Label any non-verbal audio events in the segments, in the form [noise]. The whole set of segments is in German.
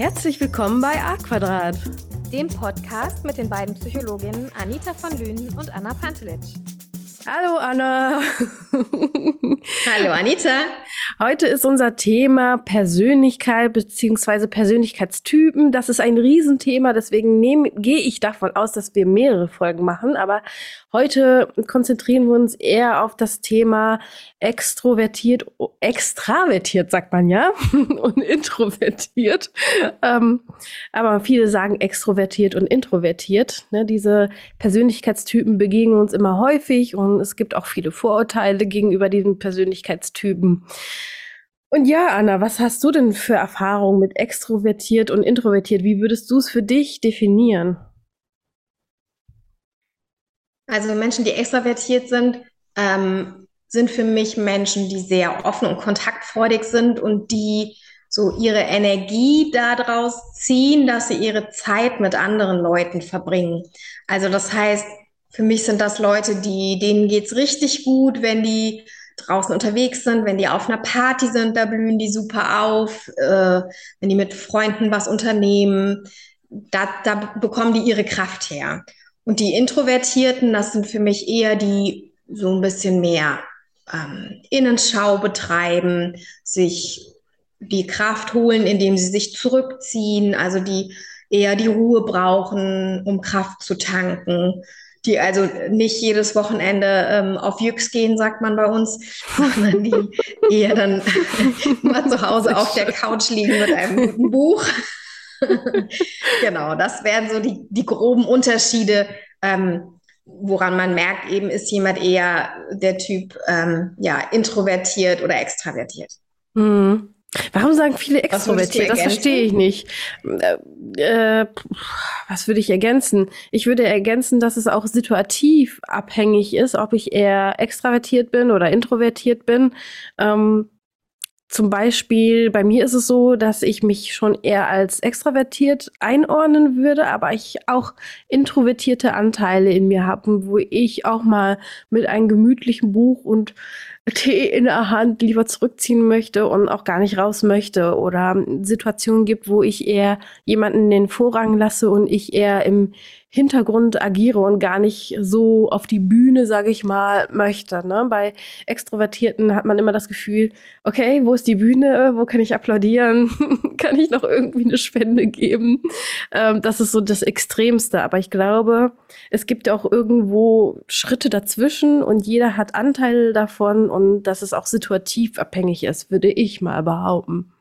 Herzlich willkommen bei A Quadrat, dem Podcast mit den beiden Psychologinnen Anita von Lünen und Anna Pantelitsch. Hallo Anna. [laughs] Hallo Anita. Heute ist unser Thema Persönlichkeit bzw. Persönlichkeitstypen. Das ist ein Riesenthema, deswegen gehe ich davon aus, dass wir mehrere Folgen machen. Aber heute konzentrieren wir uns eher auf das Thema extrovertiert, extravertiert sagt man ja, [laughs] und introvertiert. Ähm, aber viele sagen extrovertiert und introvertiert. Ne? Diese Persönlichkeitstypen begegnen uns immer häufig und es gibt auch viele Vorurteile gegenüber diesen Persönlichkeitstypen. Und ja, Anna, was hast du denn für Erfahrungen mit extrovertiert und introvertiert? Wie würdest du es für dich definieren? Also Menschen, die extrovertiert sind, ähm, sind für mich Menschen, die sehr offen und kontaktfreudig sind und die so ihre Energie daraus ziehen, dass sie ihre Zeit mit anderen Leuten verbringen. Also das heißt, für mich sind das Leute, die, denen geht's richtig gut, wenn die draußen unterwegs sind, wenn die auf einer Party sind, da blühen die super auf, äh, wenn die mit Freunden was unternehmen, da, da bekommen die ihre Kraft her. Und die Introvertierten, das sind für mich eher die so ein bisschen mehr ähm, Innenschau betreiben, sich die Kraft holen, indem sie sich zurückziehen, also die eher die Ruhe brauchen, um Kraft zu tanken die also nicht jedes Wochenende ähm, auf Jüx gehen, sagt man bei uns, sondern die eher dann [laughs] mal zu Hause auf der Couch liegen mit einem guten Buch. [laughs] genau, das wären so die, die groben Unterschiede, ähm, woran man merkt, eben ist jemand eher der Typ ähm, ja, introvertiert oder extravertiert. Mhm. Warum sagen viele extrovertiert? Das verstehe ich nicht. Äh, äh, was würde ich ergänzen? Ich würde ergänzen, dass es auch situativ abhängig ist, ob ich eher extravertiert bin oder introvertiert bin. Ähm, zum Beispiel, bei mir ist es so, dass ich mich schon eher als extravertiert einordnen würde, aber ich auch introvertierte Anteile in mir habe, wo ich auch mal mit einem gemütlichen Buch und Tee in der Hand lieber zurückziehen möchte und auch gar nicht raus möchte oder Situationen gibt, wo ich eher jemanden den Vorrang lasse und ich eher im Hintergrund agiere und gar nicht so auf die Bühne, sage ich mal, möchte. Ne? Bei Extrovertierten hat man immer das Gefühl, okay, wo ist die Bühne? Wo kann ich applaudieren? [laughs] kann ich noch irgendwie eine Spende geben? Ähm, das ist so das Extremste. Aber ich glaube, es gibt auch irgendwo Schritte dazwischen und jeder hat Anteile davon und dass es auch situativ abhängig ist, würde ich mal behaupten.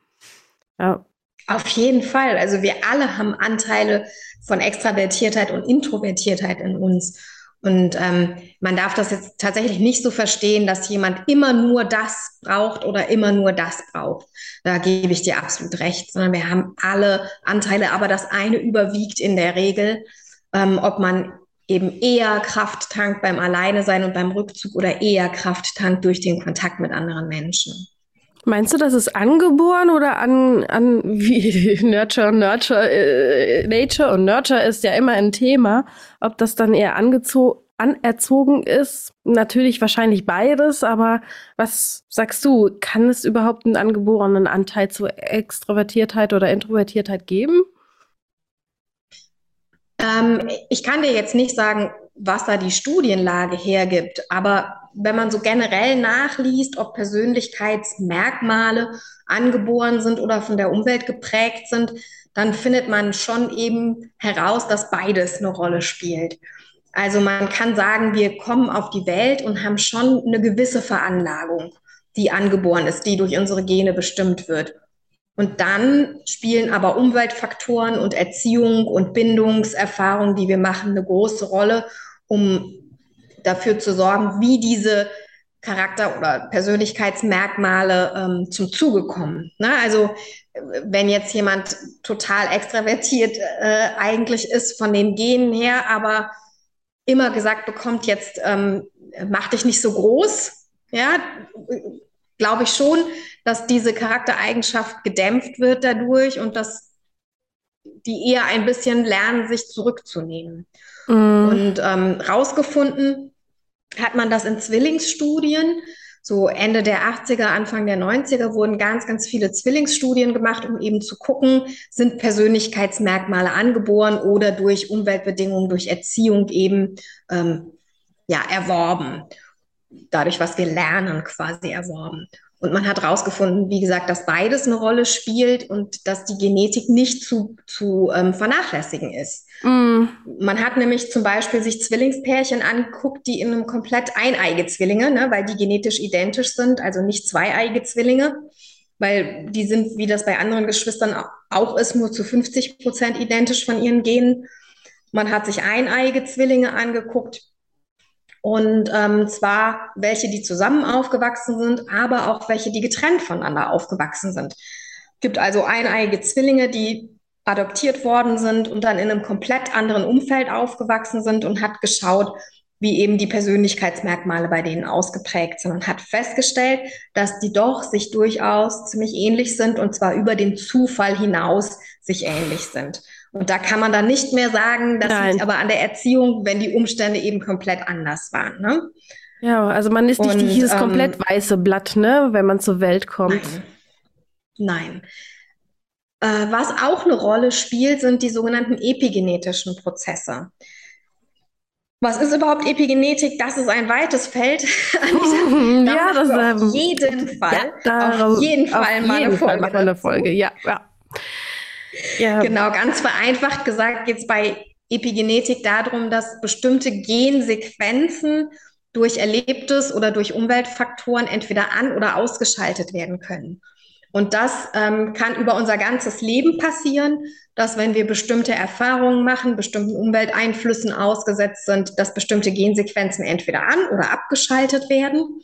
Ja. Auf jeden Fall. Also wir alle haben Anteile von Extravertiertheit und Introvertiertheit in uns. Und ähm, man darf das jetzt tatsächlich nicht so verstehen, dass jemand immer nur das braucht oder immer nur das braucht. Da gebe ich dir absolut recht, sondern wir haben alle Anteile, aber das eine überwiegt in der Regel, ähm, ob man eben eher Kraft tankt beim Alleine sein und beim Rückzug oder eher Kraft tankt durch den Kontakt mit anderen Menschen. Meinst du, das ist angeboren oder an, an [laughs] wie Nurture, Nurture, äh, Nature und Nurture ist ja immer ein Thema, ob das dann eher anerzogen ist, natürlich wahrscheinlich beides, aber was sagst du, kann es überhaupt einen angeborenen Anteil zu Extrovertiertheit oder Introvertiertheit geben? Ähm, ich kann dir jetzt nicht sagen, was da die Studienlage hergibt, aber wenn man so generell nachliest, ob Persönlichkeitsmerkmale angeboren sind oder von der Umwelt geprägt sind, dann findet man schon eben heraus, dass beides eine Rolle spielt. Also man kann sagen, wir kommen auf die Welt und haben schon eine gewisse Veranlagung, die angeboren ist, die durch unsere Gene bestimmt wird. Und dann spielen aber Umweltfaktoren und Erziehung und Bindungserfahrungen, die wir machen, eine große Rolle, um dafür zu sorgen, wie diese Charakter- oder Persönlichkeitsmerkmale ähm, zum Zuge kommen. Ne? Also wenn jetzt jemand total extravertiert äh, eigentlich ist von den Genen her, aber immer gesagt bekommt, jetzt ähm, mach dich nicht so groß, ja, glaube ich schon, dass diese Charaktereigenschaft gedämpft wird dadurch und dass die eher ein bisschen lernen, sich zurückzunehmen. Mm. Und ähm, rausgefunden hat man das in Zwillingsstudien so Ende der 80er, Anfang der 90er wurden ganz, ganz viele Zwillingsstudien gemacht, um eben zu gucken, sind Persönlichkeitsmerkmale angeboren oder durch Umweltbedingungen, durch Erziehung eben ähm, ja, erworben. Dadurch, was wir lernen, quasi erworben. Und man hat herausgefunden, wie gesagt, dass beides eine Rolle spielt und dass die Genetik nicht zu, zu ähm, vernachlässigen ist. Mm. Man hat nämlich zum Beispiel sich Zwillingspärchen angeguckt, die in einem komplett eineige Zwillinge, ne, weil die genetisch identisch sind, also nicht zweieige Zwillinge, weil die sind, wie das bei anderen Geschwistern auch ist, nur zu 50 Prozent identisch von ihren Genen. Man hat sich eineige Zwillinge angeguckt, und ähm, zwar welche, die zusammen aufgewachsen sind, aber auch welche, die getrennt voneinander aufgewachsen sind. Es gibt also eineige Zwillinge, die adoptiert worden sind und dann in einem komplett anderen Umfeld aufgewachsen sind und hat geschaut, wie eben die Persönlichkeitsmerkmale bei denen ausgeprägt sind und hat festgestellt, dass die doch sich durchaus ziemlich ähnlich sind und zwar über den Zufall hinaus sich ähnlich sind. Und da kann man dann nicht mehr sagen, das liegt aber an der Erziehung, wenn die Umstände eben komplett anders waren. Ne? Ja, also man ist nicht Und, dieses ähm, komplett weiße Blatt, ne, wenn man zur Welt kommt. Nein. Nein. Äh, was auch eine Rolle spielt, sind die sogenannten epigenetischen Prozesse. Was ist überhaupt Epigenetik? Das ist ein weites Feld. [laughs] [laughs] ja, das auf ähm, jeden Fall. Ja, auf jeden Fall auf mal jeden eine Folge. Fall eine Folge. Ja, ja. Ja. Genau, ganz vereinfacht gesagt geht es bei Epigenetik darum, dass bestimmte Gensequenzen durch Erlebtes oder durch Umweltfaktoren entweder an- oder ausgeschaltet werden können. Und das ähm, kann über unser ganzes Leben passieren, dass wenn wir bestimmte Erfahrungen machen, bestimmten Umwelteinflüssen ausgesetzt sind, dass bestimmte Gensequenzen entweder an- oder abgeschaltet werden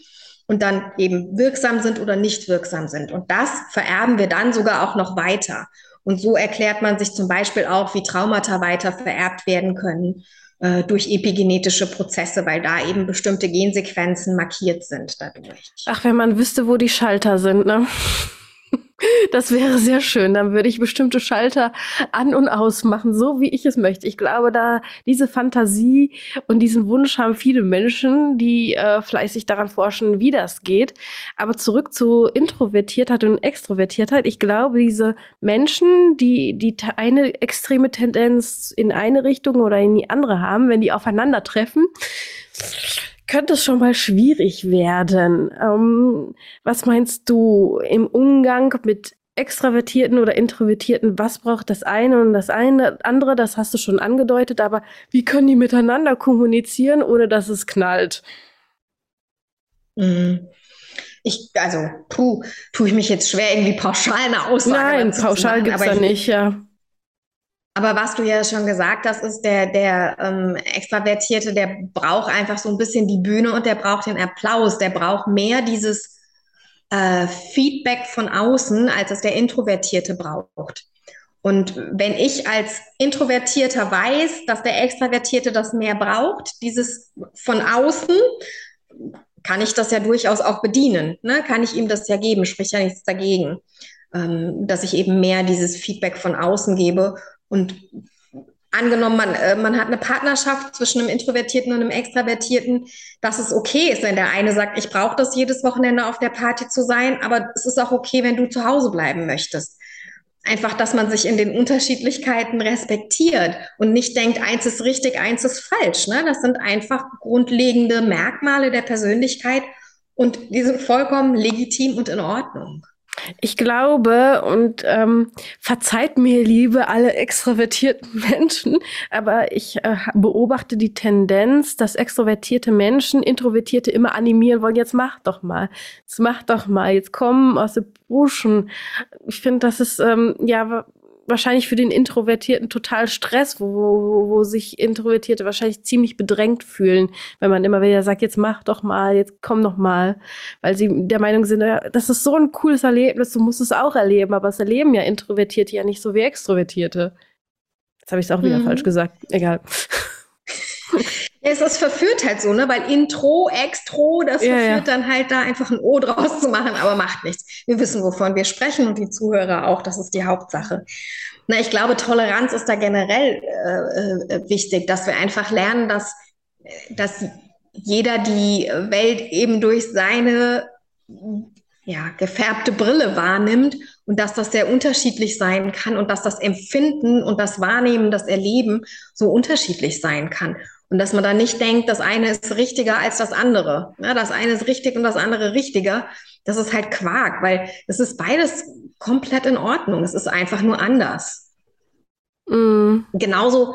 und dann eben wirksam sind oder nicht wirksam sind. Und das vererben wir dann sogar auch noch weiter. Und so erklärt man sich zum Beispiel auch, wie Traumata weiter vererbt werden können äh, durch epigenetische Prozesse, weil da eben bestimmte Gensequenzen markiert sind dadurch. Ach, wenn man wüsste, wo die Schalter sind, ne? Das wäre sehr schön. Dann würde ich bestimmte Schalter an und aus machen, so wie ich es möchte. Ich glaube, da diese Fantasie und diesen Wunsch haben viele Menschen, die äh, fleißig daran forschen, wie das geht. Aber zurück zu Introvertiertheit und Extrovertiertheit. Ich glaube, diese Menschen, die, die eine extreme Tendenz in eine Richtung oder in die andere haben, wenn die aufeinandertreffen, könnte es schon mal schwierig werden. Ähm, was meinst du im Umgang mit Extravertierten oder Introvertierten? Was braucht das eine und das eine andere? Das hast du schon angedeutet, aber wie können die miteinander kommunizieren, ohne dass es knallt? Mhm. Ich, also, puh, tue ich mich jetzt schwer, irgendwie pauschal eine Aussage Nein, pauschal gibt es da nicht, ja. Aber was du ja schon gesagt hast, ist, der, der ähm, Extravertierte, der braucht einfach so ein bisschen die Bühne und der braucht den Applaus. Der braucht mehr dieses äh, Feedback von außen, als es der Introvertierte braucht. Und wenn ich als Introvertierter weiß, dass der Extravertierte das mehr braucht, dieses von außen, kann ich das ja durchaus auch bedienen. Ne? Kann ich ihm das ja geben, sprich ja nichts dagegen, ähm, dass ich eben mehr dieses Feedback von außen gebe und angenommen, man, äh, man hat eine Partnerschaft zwischen einem Introvertierten und einem Extravertierten, dass es okay ist, wenn der eine sagt, ich brauche das jedes Wochenende auf der Party zu sein, aber es ist auch okay, wenn du zu Hause bleiben möchtest. Einfach, dass man sich in den Unterschiedlichkeiten respektiert und nicht denkt, eins ist richtig, eins ist falsch. Ne? Das sind einfach grundlegende Merkmale der Persönlichkeit und die sind vollkommen legitim und in Ordnung. Ich glaube und ähm, verzeiht mir, liebe alle extrovertierten [laughs] Menschen, aber ich äh, beobachte die Tendenz, dass extrovertierte Menschen Introvertierte immer animieren wollen. Jetzt mach doch mal, jetzt mach doch mal, jetzt komm aus den Buschen. Ich finde, das ist ähm, ja wahrscheinlich für den Introvertierten total Stress, wo, wo, wo sich Introvertierte wahrscheinlich ziemlich bedrängt fühlen, wenn man immer wieder sagt, jetzt mach doch mal, jetzt komm doch mal, weil sie der Meinung sind, ja, das ist so ein cooles Erlebnis, du musst es auch erleben, aber es erleben ja Introvertierte ja nicht so wie Extrovertierte. Jetzt habe ich es auch wieder mhm. falsch gesagt. Egal. Ja, es verführt halt so, ne? Weil Intro, Extro, das ja, verführt ja. dann halt da einfach ein O draus zu machen, aber macht nichts. Wir wissen, wovon wir sprechen und die Zuhörer auch, das ist die Hauptsache. Na, ich glaube, Toleranz ist da generell äh, äh, wichtig, dass wir einfach lernen, dass, dass jeder die Welt eben durch seine ja, gefärbte Brille wahrnimmt und dass das sehr unterschiedlich sein kann und dass das Empfinden und das Wahrnehmen, das Erleben so unterschiedlich sein kann. Und dass man da nicht denkt, das eine ist richtiger als das andere. Ja, das eine ist richtig und das andere richtiger. Das ist halt Quark, weil es ist beides komplett in Ordnung. Es ist einfach nur anders. Mm. Genauso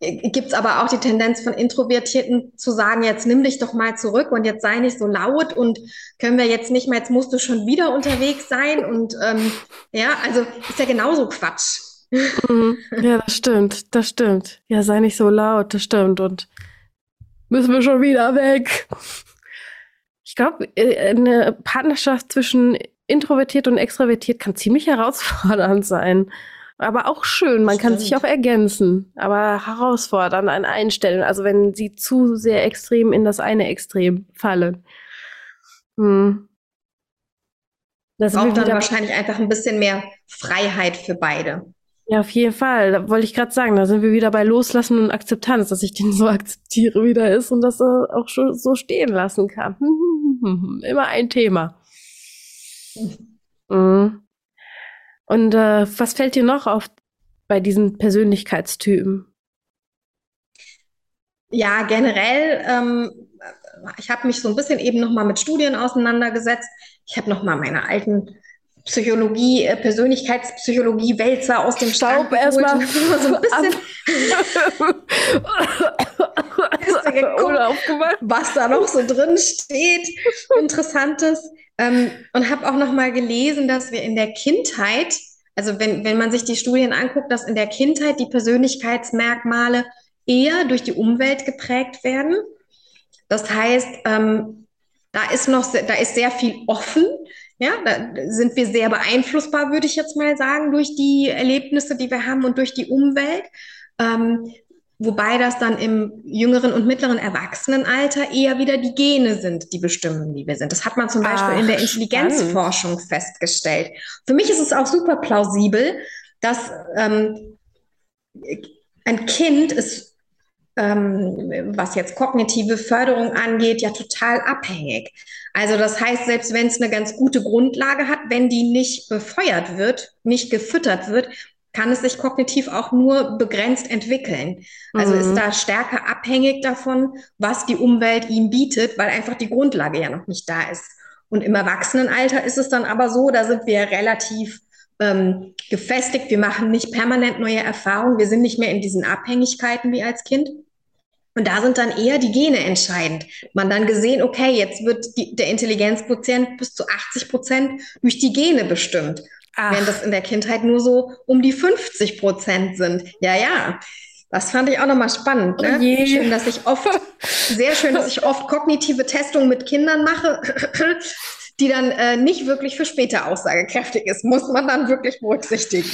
gibt es aber auch die Tendenz von Introvertierten zu sagen, jetzt nimm dich doch mal zurück und jetzt sei nicht so laut und können wir jetzt nicht mehr, jetzt musst du schon wieder unterwegs sein und ähm, ja, also ist ja genauso Quatsch. Mhm. Ja, das stimmt, das stimmt. Ja, sei nicht so laut, das stimmt und müssen wir schon wieder weg. Ich glaube, äh, eine Partnerschaft zwischen introvertiert und extrovertiert kann ziemlich herausfordernd sein. Aber auch schön, man Stimmt. kann sich auch ergänzen, aber herausfordern an einen Stellen. Also wenn sie zu sehr extrem in das eine Extrem fallen. Hm. Das braucht dann wahrscheinlich einfach ein bisschen mehr Freiheit für beide. Ja, auf jeden Fall. Da wollte ich gerade sagen, da sind wir wieder bei Loslassen und Akzeptanz, dass ich den so [laughs] akzeptiere, wie er ist und dass er auch schon so stehen lassen kann. [laughs] Immer ein Thema. [laughs] Mhm. Und äh, was fällt dir noch auf bei diesen Persönlichkeitstypen? Ja, generell, ähm, ich habe mich so ein bisschen eben nochmal mit Studien auseinandergesetzt. Ich habe nochmal meine alten Psychologie, äh, Persönlichkeitspsychologie, Wälzer aus dem Staub erstmal [laughs] so ein bisschen [laughs] geguckt, was da noch so drin steht, Interessantes. Ähm, und habe auch noch mal gelesen, dass wir in der Kindheit, also wenn, wenn man sich die Studien anguckt, dass in der Kindheit die Persönlichkeitsmerkmale eher durch die Umwelt geprägt werden. Das heißt, ähm, da ist noch, da ist sehr viel offen. Ja, da sind wir sehr beeinflussbar, würde ich jetzt mal sagen, durch die Erlebnisse, die wir haben und durch die Umwelt. Ähm, Wobei das dann im jüngeren und mittleren Erwachsenenalter eher wieder die Gene sind, die bestimmen, wie wir sind. Das hat man zum Beispiel Ach, in der Intelligenzforschung spannend. festgestellt. Für mich ist es auch super plausibel, dass ähm, ein Kind ist, ähm, was jetzt kognitive Förderung angeht, ja total abhängig. Also das heißt, selbst wenn es eine ganz gute Grundlage hat, wenn die nicht befeuert wird, nicht gefüttert wird, kann es sich kognitiv auch nur begrenzt entwickeln. Also mhm. ist da stärker abhängig davon, was die Umwelt ihm bietet, weil einfach die Grundlage ja noch nicht da ist. Und im Erwachsenenalter ist es dann aber so, da sind wir relativ ähm, gefestigt, wir machen nicht permanent neue Erfahrungen, wir sind nicht mehr in diesen Abhängigkeiten wie als Kind. Und da sind dann eher die Gene entscheidend. Man dann gesehen, okay, jetzt wird die, der Intelligenzquotient bis zu 80 Prozent durch die Gene bestimmt. Ach. Während das in der Kindheit nur so um die 50 Prozent sind. Ja, ja. Das fand ich auch nochmal spannend. Ne? Oh schön, dass ich oft, sehr schön, dass ich oft kognitive Testungen mit Kindern mache, die dann äh, nicht wirklich für später aussagekräftig ist. Muss man dann wirklich berücksichtigen.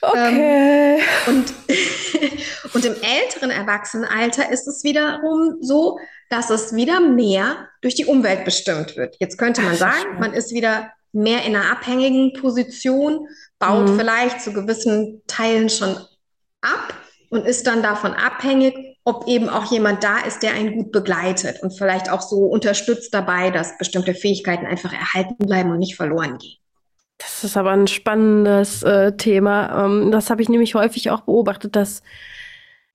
Okay. Ähm, und, [laughs] und im älteren Erwachsenenalter ist es wiederum so, dass es wieder mehr durch die Umwelt bestimmt wird. Jetzt könnte man sagen, man ist wieder mehr in einer abhängigen Position, baut mhm. vielleicht zu gewissen Teilen schon ab und ist dann davon abhängig, ob eben auch jemand da ist, der einen gut begleitet und vielleicht auch so unterstützt dabei, dass bestimmte Fähigkeiten einfach erhalten bleiben und nicht verloren gehen. Das ist aber ein spannendes äh, Thema. Ähm, das habe ich nämlich häufig auch beobachtet, dass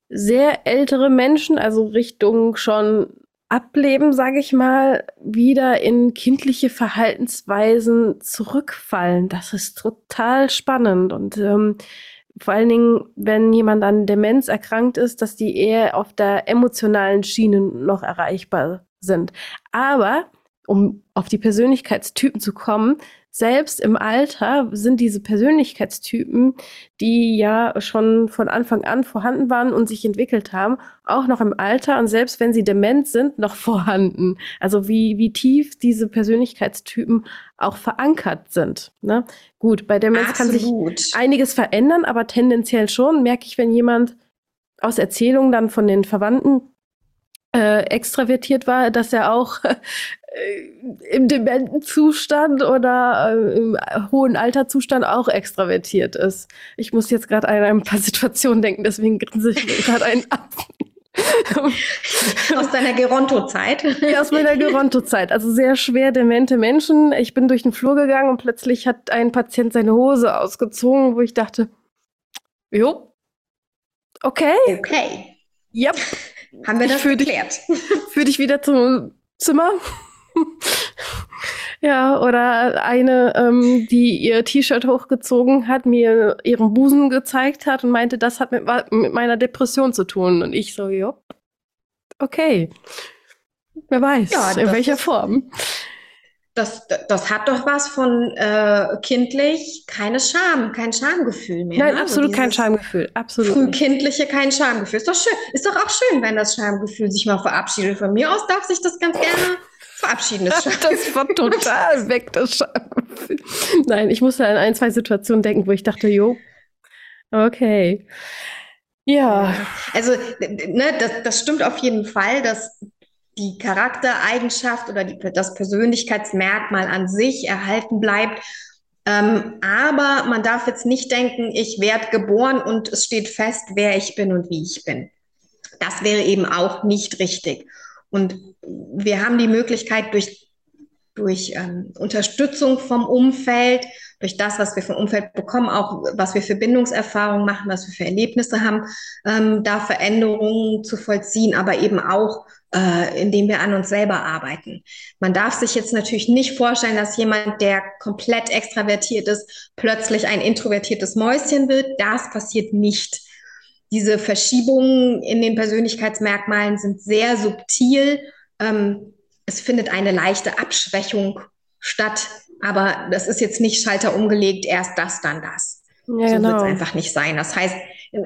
sehr ältere Menschen, also Richtung schon Ableben, sage ich mal, wieder in kindliche Verhaltensweisen zurückfallen. Das ist total spannend und ähm, vor allen Dingen, wenn jemand an Demenz erkrankt ist, dass die eher auf der emotionalen Schiene noch erreichbar sind. Aber um auf die Persönlichkeitstypen zu kommen, selbst im Alter sind diese Persönlichkeitstypen, die ja schon von Anfang an vorhanden waren und sich entwickelt haben, auch noch im Alter und selbst wenn sie dement sind, noch [laughs] vorhanden. Also wie, wie tief diese Persönlichkeitstypen auch verankert sind. Ne? Gut, bei Demenz Absolut. kann sich einiges verändern, aber tendenziell schon merke ich, wenn jemand aus Erzählungen dann von den Verwandten äh, extravertiert war, dass er auch [laughs] äh, im dementen Zustand oder äh, im hohen Alterzustand auch extravertiert ist. Ich muss jetzt gerade an ein paar [laughs] Situationen denken, deswegen grinse ich gerade einen ab. aus deiner Geronto-Zeit. Ja, aus meiner Geronto-Zeit. Also sehr schwer demente Menschen. Ich bin durch den Flur gegangen und plötzlich hat ein Patient seine Hose ausgezogen, wo ich dachte, jo, okay. Okay. Yep. Haben wir das geklärt. [laughs] Führ dich wieder zum Zimmer. [laughs] ja, oder eine, ähm, die ihr T-Shirt hochgezogen hat, mir ihren Busen gezeigt hat und meinte, das hat mit, mit meiner Depression zu tun. Und ich so, ja, okay. Wer weiß, ja, in welcher Form. Das, das hat doch was von äh, kindlich, keine Scham, kein Schamgefühl mehr. Nein, ne? absolut kein Schamgefühl. Absolut. Frühkindliche, kein Schamgefühl. Ist doch schön. Ist doch auch schön, wenn das Schamgefühl sich mal verabschiedet. Von mir aus darf sich das ganz gerne verabschieden. Das, [laughs] das war total weg, das Schamgefühl. Nein, ich musste an ein, zwei Situationen denken, wo ich dachte, jo, okay. Ja. Also, ne, das, das stimmt auf jeden Fall, dass die Charaktereigenschaft oder die, das Persönlichkeitsmerkmal an sich erhalten bleibt. Ähm, aber man darf jetzt nicht denken, ich werde geboren und es steht fest, wer ich bin und wie ich bin. Das wäre eben auch nicht richtig. Und wir haben die Möglichkeit durch, durch ähm, Unterstützung vom Umfeld, durch das, was wir vom Umfeld bekommen, auch was wir für Bindungserfahrungen machen, was wir für Erlebnisse haben, ähm, da Veränderungen zu vollziehen, aber eben auch, äh, indem wir an uns selber arbeiten. Man darf sich jetzt natürlich nicht vorstellen, dass jemand, der komplett extravertiert ist, plötzlich ein introvertiertes Mäuschen wird. Das passiert nicht. Diese Verschiebungen in den Persönlichkeitsmerkmalen sind sehr subtil. Ähm, es findet eine leichte Abschwächung statt, aber das ist jetzt nicht Schalter umgelegt, erst das, dann das. Ja, so genau. wird es einfach nicht sein. Das heißt,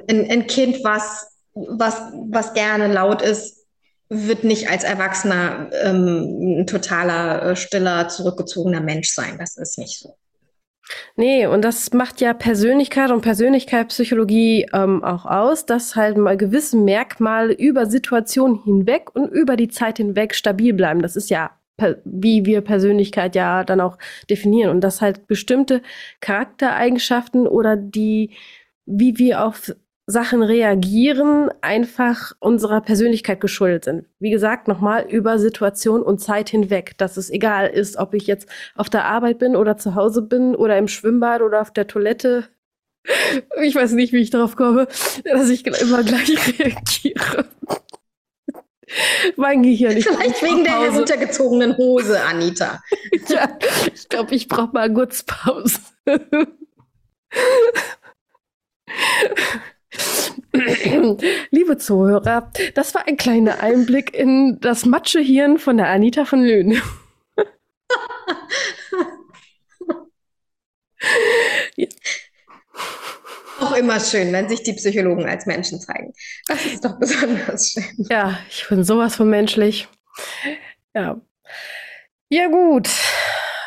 ein, ein Kind, was, was, was gerne laut ist, wird nicht als Erwachsener ähm, ein totaler, äh, stiller, zurückgezogener Mensch sein. Das ist nicht so. Nee, und das macht ja Persönlichkeit und Persönlichkeitspsychologie ähm, auch aus, dass halt mal gewisse Merkmale über Situationen hinweg und über die Zeit hinweg stabil bleiben. Das ist ja, wie wir Persönlichkeit ja dann auch definieren. Und dass halt bestimmte Charaktereigenschaften oder die, wie wir auf Sachen reagieren, einfach unserer Persönlichkeit geschuldet sind. Wie gesagt, nochmal über Situation und Zeit hinweg, dass es egal ist, ob ich jetzt auf der Arbeit bin oder zu Hause bin oder im Schwimmbad oder auf der Toilette. Ich weiß nicht, wie ich darauf komme, dass ich immer gleich [laughs] reagiere. mein Gehirn. Ich Vielleicht wegen der heruntergezogenen Hose, Anita. ja, ich glaube, ich brauche mal kurz Pause. [clears throat] Liebe Zuhörer, das war ein kleiner Einblick in das Matschehirn von der Anita von Löhn. [laughs] ja. Auch immer schön, wenn sich die Psychologen als Menschen zeigen. Das ist doch besonders schön. Ja, ich bin sowas von menschlich. Ja. Ja, gut.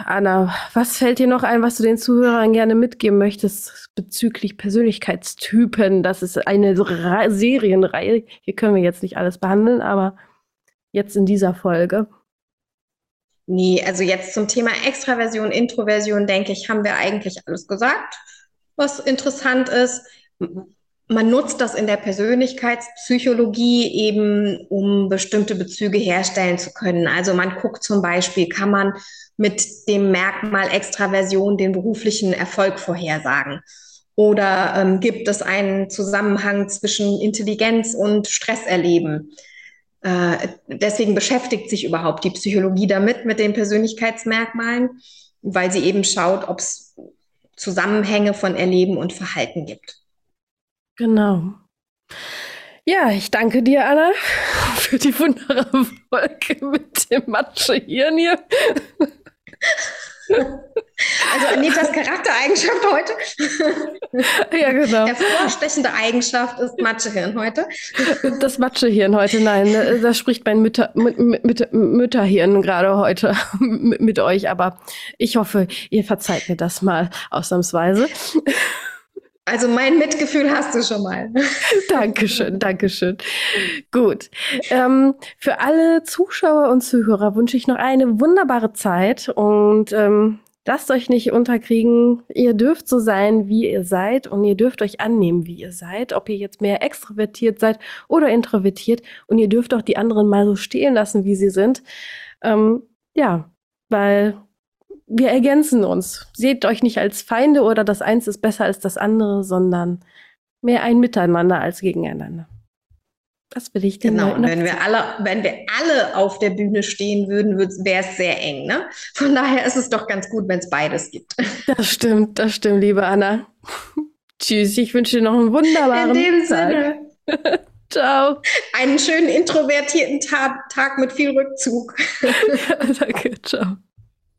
Anna, was fällt dir noch ein, was du den Zuhörern gerne mitgeben möchtest bezüglich Persönlichkeitstypen? Das ist eine Re Serienreihe. Hier können wir jetzt nicht alles behandeln, aber jetzt in dieser Folge. Nee, also jetzt zum Thema Extraversion, Introversion, denke ich, haben wir eigentlich alles gesagt, was interessant ist man nutzt das in der Persönlichkeitspsychologie eben, um bestimmte Bezüge herstellen zu können. Also man guckt zum Beispiel, kann man mit dem Merkmal Extraversion den beruflichen Erfolg vorhersagen? Oder ähm, gibt es einen Zusammenhang zwischen Intelligenz und Stresserleben? Äh, deswegen beschäftigt sich überhaupt die Psychologie damit, mit den Persönlichkeitsmerkmalen, weil sie eben schaut, ob es Zusammenhänge von Erleben und Verhalten gibt. Genau. Ja, ich danke dir, Anna, [laughs] für die wunderbare Folge mit dem Matschehirn hier. [laughs] Also Anitas Charaktereigenschaft heute. Ja, genau. Hervorstechende Eigenschaft ist Matschehirn heute. Das Matschehirn heute, nein. Da spricht mein Mütter, Mütter, Mütterhirn gerade heute [laughs] mit euch. Aber ich hoffe, ihr verzeiht mir das mal ausnahmsweise. Also mein Mitgefühl hast du schon mal. [laughs] Dankeschön, Dankeschön. Gut. Ähm, für alle Zuschauer und Zuhörer wünsche ich noch eine wunderbare Zeit und ähm, lasst euch nicht unterkriegen. Ihr dürft so sein, wie ihr seid und ihr dürft euch annehmen, wie ihr seid. Ob ihr jetzt mehr extrovertiert seid oder introvertiert und ihr dürft auch die anderen mal so stehen lassen, wie sie sind. Ähm, ja, weil wir ergänzen uns. Seht euch nicht als Feinde oder das eins ist besser als das andere, sondern mehr ein Miteinander als gegeneinander. Das will ich denn Genau, und wenn wir alle, wenn wir alle auf der Bühne stehen würden, wäre es sehr eng. Ne? Von daher ist es doch ganz gut, wenn es beides gibt. Das stimmt, das stimmt, liebe Anna. [laughs] Tschüss, ich wünsche dir noch einen wunderbaren In dem Tag. Sinne. [laughs] Ciao. Einen schönen introvertierten Tag, Tag mit viel Rückzug. ja, [laughs] danke, ciao.